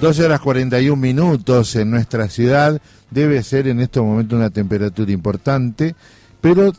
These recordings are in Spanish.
12 horas 41 minutos en nuestra ciudad. Debe ser en estos momentos una temperatura importante, pero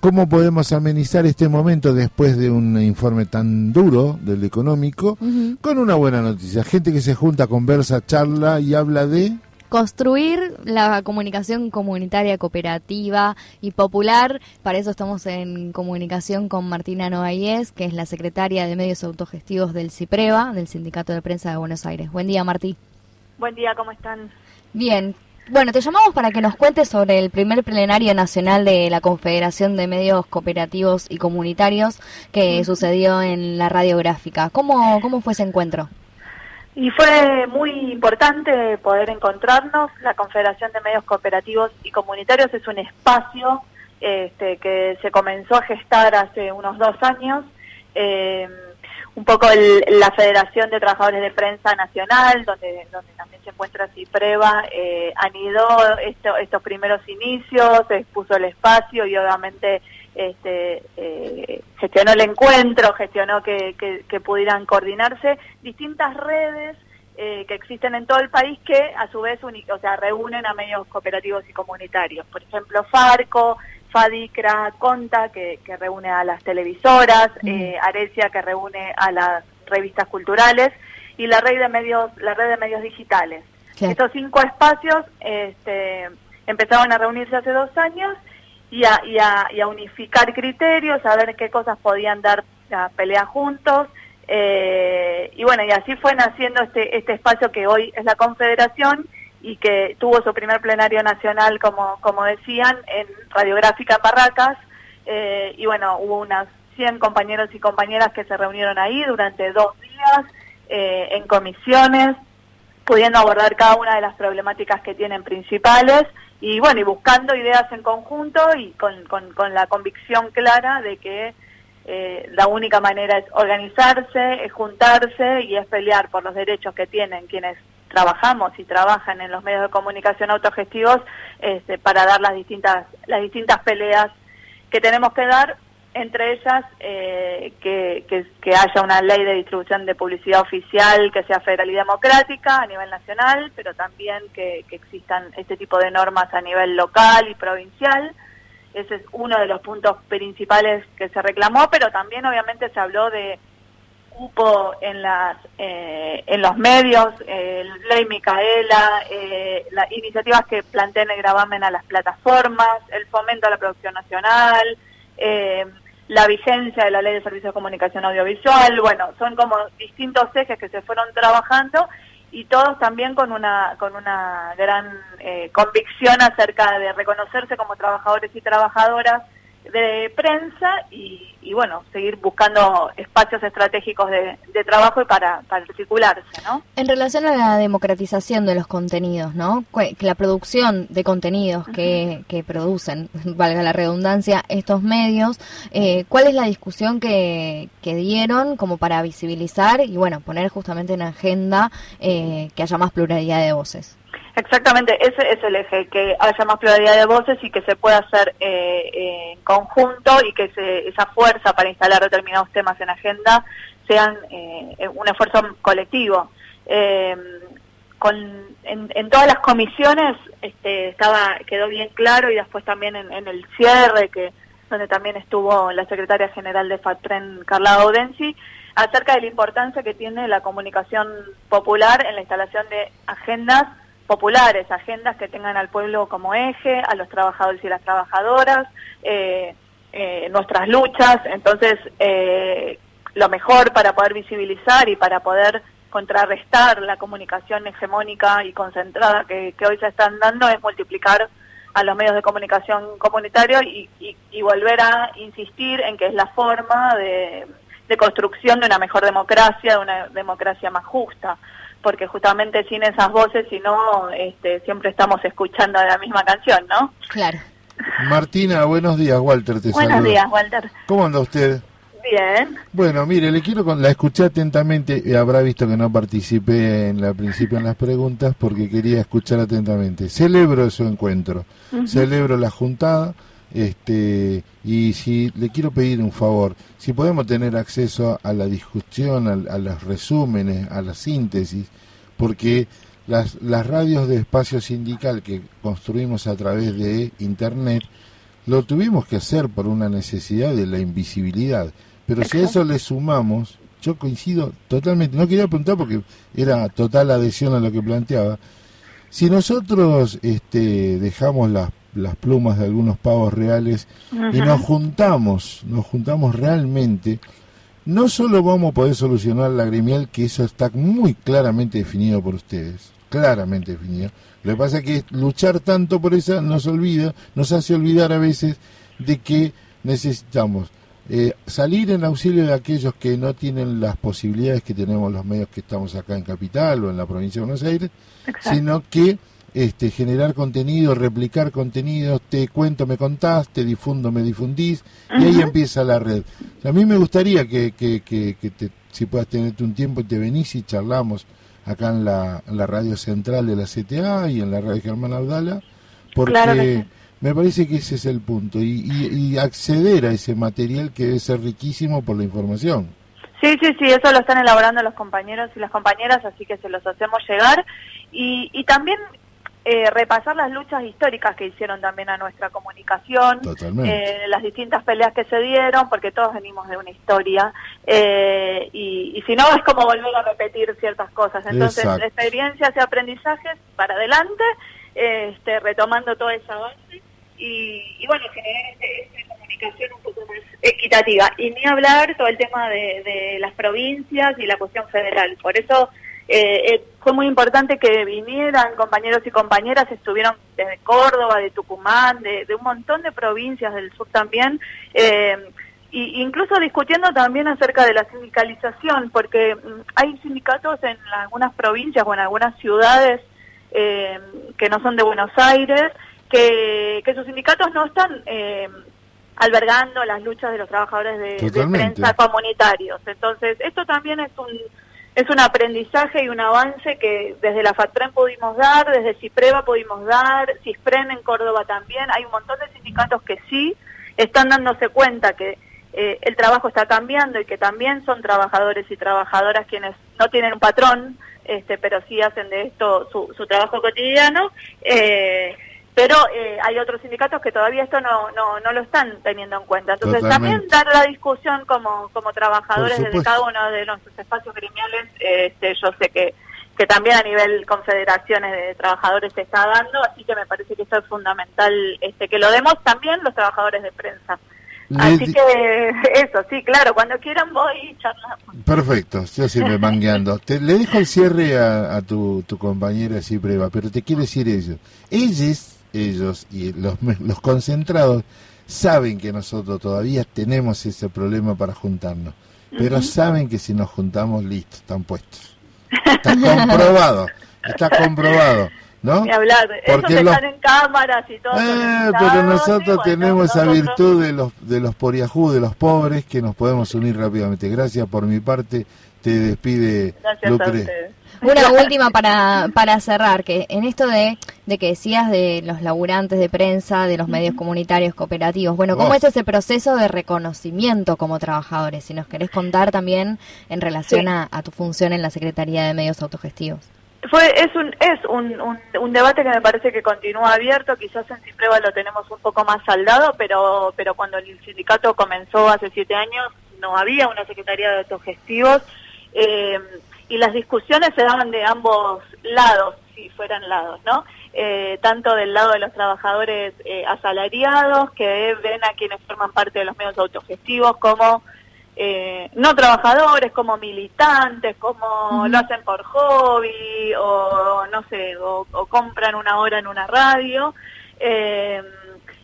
¿cómo podemos amenizar este momento después de un informe tan duro del económico con una buena noticia? Gente que se junta, conversa, charla y habla de construir la comunicación comunitaria, cooperativa y popular. Para eso estamos en comunicación con Martina Noayes, que es la secretaria de Medios Autogestivos del CIPREVA, del Sindicato de Prensa de Buenos Aires. Buen día, Martí. Buen día, ¿cómo están? Bien. Bueno, te llamamos para que nos cuentes sobre el primer plenario nacional de la Confederación de Medios Cooperativos y Comunitarios que sucedió en la radiográfica. ¿Cómo, cómo fue ese encuentro? Y fue muy importante poder encontrarnos. La Confederación de Medios Cooperativos y Comunitarios es un espacio este, que se comenzó a gestar hace unos dos años. Eh, un poco la Federación de Trabajadores de Prensa Nacional, donde, donde también se encuentra CIPREVA, eh, anidó estos primeros inicios, expuso el espacio y obviamente este, eh, gestionó el encuentro, gestionó que, que, pudieran coordinarse distintas redes eh, que existen en todo el país que a su vez o sea, reúnen a medios cooperativos y comunitarios. Por ejemplo, Farco, Fadicra, Conta, que, que reúne a las televisoras, mm. eh, Arecia, que reúne a las revistas culturales, y la red de medios, la red de medios digitales. Estos cinco espacios este, empezaron a reunirse hace dos años y a, y a, y a unificar criterios, a ver qué cosas podían dar la pelea juntos. Eh, y bueno, y así fue naciendo este, este espacio que hoy es la Confederación y que tuvo su primer plenario nacional, como, decían, en Radiográfica Barracas. Eh, y bueno, hubo unas 100 compañeros y compañeras que se reunieron ahí durante dos días eh, en comisiones, pudiendo abordar cada una de las problemáticas que tienen principales y bueno, y buscando ideas en conjunto y con, con, la convicción clara de que eh, la única manera es organizarse, es juntarse y es pelear por los derechos que tienen quienes trabajamos y trabajan en los medios de comunicación autogestivos este, para dar las distintas, las distintas peleas que tenemos que dar entre ellas eh, que, que, haya una ley de distribución de publicidad oficial que sea federal y democrática a nivel nacional, pero también que, existan este tipo de normas a nivel local y provincial. Ese es uno de los puntos principales que se reclamó, pero también obviamente se habló de cupo en las eh, en los medios, eh, ley Micaela, eh, las iniciativas que planteen el gravamen a las plataformas, el fomento a la producción nacional, eh, la vigencia de la Ley de Servicios de Comunicación Audiovisual, bueno, son como distintos ejes que se fueron trabajando y todos también con una con una gran eh, convicción acerca de reconocerse como trabajadores y trabajadoras de prensa y, bueno, seguir buscando espacios estratégicos de, trabajo y para, para, articularse, ¿no? En relación a la democratización de los contenidos, ¿no? La producción de contenidos que, que producen, valga la redundancia, estos medios, eh, ¿cuál es la discusión que, que dieron como para visibilizar y, bueno, poner justamente en agenda eh, que haya más pluralidad de voces? Exactamente, ese es el eje, que haya más pluralidad de voces y que se pueda hacer eh, en conjunto y que esa fuerza para instalar determinados temas en agenda sean eh, un esfuerzo colectivo. Eh, en, todas las comisiones este, estaba quedó bien claro y después también en, el cierre que donde también estuvo la secretaria general de FATREN, Carla Audensi, acerca de la importancia que tiene la comunicación popular en la instalación de agendas populares, agendas que tengan al pueblo como eje, a los trabajadores y las trabajadoras, eh, eh, nuestras luchas. Entonces, eh, lo mejor para poder visibilizar y para poder contrarrestar la comunicación hegemónica y concentrada que, hoy se están dando es multiplicar a los medios de comunicación comunitarios y, volver a insistir en que es la forma de construcción de una mejor democracia, de una democracia más justa porque justamente sin esas voces, si no, este, siempre estamos escuchando la misma canción, ¿no? Claro. Martina, buenos días, Walter, te Buenos días, Walter. ¿Cómo anda usted? Bien. Bueno, mire, le quiero con la escuché atentamente y habrá visto que no participé en la principio en las preguntas porque quería escuchar atentamente. Celebro su encuentro, celebro la juntada este, y si le quiero pedir un favor, si podemos tener acceso a la discusión, a, los resúmenes, a la síntesis, porque las, las radios de espacio sindical que construimos a través de Internet, lo tuvimos que hacer por una necesidad de la invisibilidad. Pero si a eso le sumamos, yo coincido totalmente, no quería preguntar porque era total adhesión a lo que planteaba, si nosotros este, dejamos las, las plumas de algunos pavos reales y nos juntamos, nos juntamos realmente, no solo vamos a poder solucionar la gremial, que eso está muy claramente definido por ustedes, claramente definido. Lo que pasa es que luchar tanto por esa nos olvida, nos hace olvidar a veces de que necesitamos eh, salir en auxilio de aquellos que no tienen las posibilidades que tenemos los medios que estamos acá en Capital o en la provincia de Buenos Aires, sino que este, generar contenido, replicar contenidos, te cuento, me contás, te difundo, me difundís, y ahí empieza la red. A mí me gustaría que, que, que, te, si puedas tenerte un tiempo, te venís y charlamos acá en la, en la radio central de la CTA y en la radio Germán Abdala, porque... Me parece que ese es el punto y, acceder a ese material que debe ser riquísimo por la información. Sí, sí, sí, eso lo están elaborando los compañeros y las compañeras, así que se los hacemos llegar. Y, también eh, repasar las luchas históricas que hicieron también a nuestra comunicación, eh, las distintas peleas que se dieron, porque todos venimos de una historia, eh, y, si no es como volver a repetir ciertas cosas. Entonces, experiencias y aprendizajes para adelante, este, retomando toda esa base y, bueno, generar esta comunicación un poco más equitativa. Y ni hablar todo el tema de, las provincias y la cuestión federal. Por eso eh, eh, fue muy importante que vinieran compañeros y compañeras, estuvieron desde Córdoba, de Tucumán, de, un montón de provincias del sur también. Eh, y incluso discutiendo también acerca de la sindicalización, porque mm, hay sindicatos en algunas provincias o en algunas ciudades que no son de Buenos Aires, que, sus sindicatos no están eh, albergando las luchas de los trabajadores de, prensa comunitarios. Entonces, esto también es un es un aprendizaje y un avance que desde la FATREN pudimos dar, desde CIPREVA pudimos dar, CISPREN en Córdoba también. Hay un montón de sindicatos que sí están dándose cuenta que eh, el trabajo está cambiando y que también son trabajadores y trabajadoras quienes no tienen un patrón, este, pero sí hacen de esto su, su trabajo cotidiano. Eh, pero eh, hay otros sindicatos que todavía esto no, no, no lo están teniendo en cuenta. Entonces también dar la discusión como, como trabajadores de cada uno de nuestros espacios gremiales, este, yo sé que, que también a nivel confederaciones de trabajadores se está dando, así que me parece que eso es fundamental este, que lo demos también los trabajadores de prensa. Así que eso, sí, claro, cuando quieran voy y charlamos. Perfecto, yo siempre mangueando. Te, le dejo el cierre a, tu, tu compañera así prueba, pero te quiero decir eso. Ellos ellos y los, los concentrados saben que nosotros todavía tenemos ese problema para juntarnos, pero saben que si nos juntamos, listo, están puestos. Está comprobado, está comprobado. ¿No? hablar, Porque están en cámaras y todo. Eh, pero nosotros tenemos esa virtud de los de los poriajú, de los pobres, que nos podemos unir rápidamente. Gracias por mi parte, te despide Lucre. Una última para, para cerrar, que en esto de, de que decías de los laburantes de prensa, de los medios comunitarios cooperativos, bueno, ¿cómo es ese proceso de reconocimiento como trabajadores? Si nos querés contar también en relación a, tu función en la Secretaría de Medios Autogestivos. Fue, es un, es un, un, un, debate que me parece que continúa abierto, quizás en Cipreva lo tenemos un poco más saldado, pero, pero cuando el sindicato comenzó hace siete años no había una Secretaría de Autogestivos. Eh, y las discusiones se daban de ambos lados, si fueran lados, ¿no? Eh, tanto del lado de los trabajadores eh, asalariados, que ven a quienes forman parte de los medios autogestivos como eh, no trabajadores, como militantes, como lo hacen por hobby, o no sé, o, o compran una hora en una radio.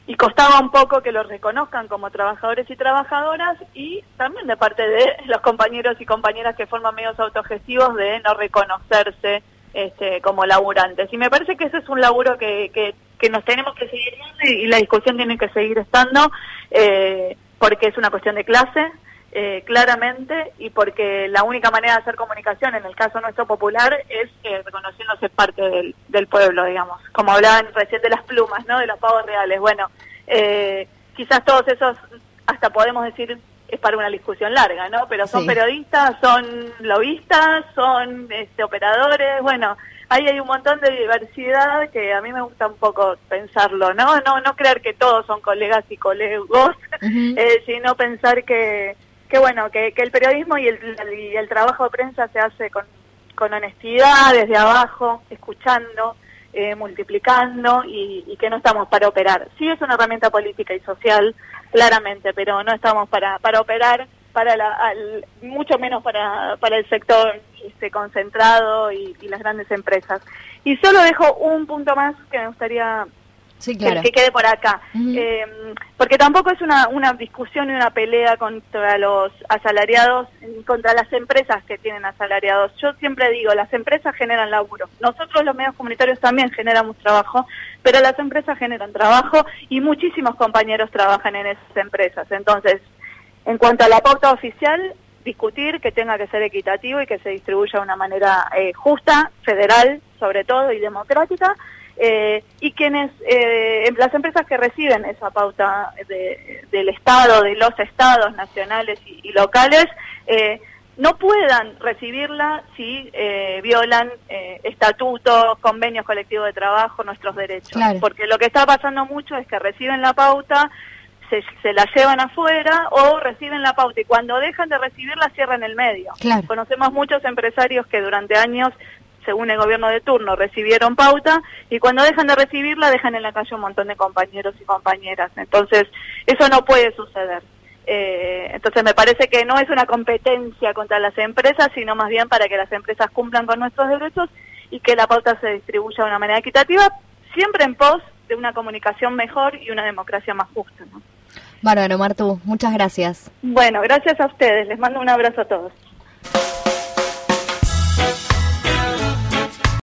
Y costaba un poco que los reconozcan como trabajadores y trabajadoras y también de parte de los compañeros y compañeras que forman medios autogestivos de no reconocerse este, como laburantes. Y me parece que ese es un laburo que, que, nos tenemos que seguir y la discusión tiene que seguir estando eh, porque es una cuestión de clase, eh, claramente, y porque la única manera de hacer comunicación, en el caso nuestro popular, es eh, reconociéndose parte del, del, pueblo, digamos. Como hablaban recién de las plumas, ¿no? De los pavos reales. Bueno, eh, quizás todos esos, hasta podemos decir es para una discusión larga, ¿no? Pero son periodistas, son lobistas, son este, operadores, bueno, ahí hay un montón de diversidad que a mí me gusta un poco pensarlo, ¿no? No, no creer que todos son colegas y colegos, eh, sino pensar que, que bueno, que, que el periodismo y el, y el trabajo de prensa se hace con, honestidad, desde abajo, escuchando, eh, multiplicando y, que no estamos para operar. Sí es una herramienta política y social, claramente, pero no estamos para, para operar para la, mucho menos para, para el sector este, concentrado y, las grandes empresas. Y solo dejo un punto más que me gustaría que, quede por acá, em, porque tampoco es una, una discusión y una pelea contra los asalariados, contra las empresas que tienen asalariados. Yo siempre digo, las empresas generan laburo. Nosotros los medios comunitarios también generamos trabajo, pero las empresas generan trabajo y muchísimos compañeros trabajan en esas empresas. Entonces, en cuanto a la pauta oficial, discutir que tenga que ser equitativo y que se distribuya de una manera eh, justa, federal sobre todo y democrática, eh, y quienes, eh, las empresas que reciben esa pauta del Estado, de los estados nacionales y, locales, no puedan recibirla si violan estatutos, convenios colectivos de trabajo, nuestros derechos. Porque lo que está pasando mucho es que reciben la pauta, se, la llevan afuera o reciben la pauta y cuando dejan de recibirla cierran el medio. Conocemos muchos empresarios que durante años, según el gobierno de turno, recibieron pauta y cuando dejan de recibirla dejan en la calle un montón de compañeros y compañeras. Entonces, eso no puede suceder. Eh, entonces me parece que no es una competencia contra las empresas, sino más bien para que las empresas cumplan con nuestros derechos y que la pauta se distribuya de una manera equitativa, siempre en pos de una comunicación mejor y una democracia más justa. ¿no? Bárbaro, Martu, muchas gracias. Bueno, gracias a ustedes. Les mando un abrazo a todos.